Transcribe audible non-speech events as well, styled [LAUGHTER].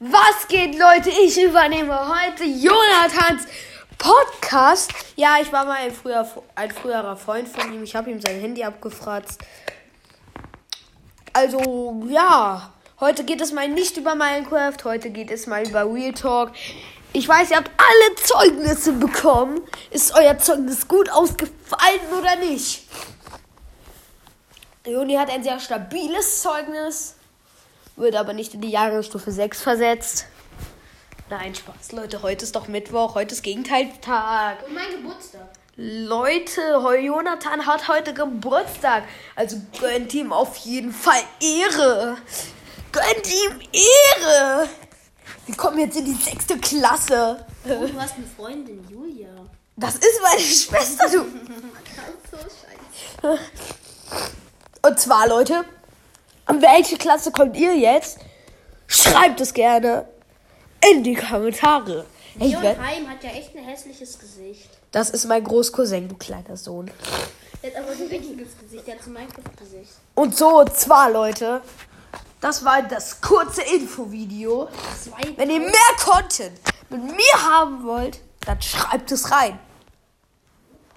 Was geht, Leute? Ich übernehme heute Jonathans Podcast. Ja, ich war mal ein, früher, ein früherer Freund von ihm. Ich habe ihm sein Handy abgefratzt. Also, ja. Heute geht es mal nicht über Minecraft. Heute geht es mal über Real Talk. Ich weiß, ihr habt alle Zeugnisse bekommen. Ist euer Zeugnis gut ausgefallen oder nicht? Juni hat ein sehr stabiles Zeugnis wird aber nicht in die Jahresstufe 6 versetzt. Nein, Spaß, Leute, heute ist doch Mittwoch, heute ist Gegenteiltag. Und mein Geburtstag. Leute, Jonathan hat heute Geburtstag. Also gönnt ihm auf jeden Fall Ehre. Gönnt ihm Ehre. Wir kommen jetzt in die sechste Klasse. Oh, du hast eine Freundin, Julia. Das ist meine Schwester, du. [LAUGHS] so scheiße. Und zwar, Leute, an welche Klasse kommt ihr jetzt? Schreibt es gerne in die Kommentare. Leon Heim hat ja echt ein hässliches Gesicht. Das ist mein Großcousin, du kleiner Sohn. Der hat aber ein richtiges Gesicht, der hat so ein Minecraft-Gesicht. Und so, zwar, Leute, das war das kurze Infovideo. Wenn ihr mehr Content mit mir haben wollt, dann schreibt es rein.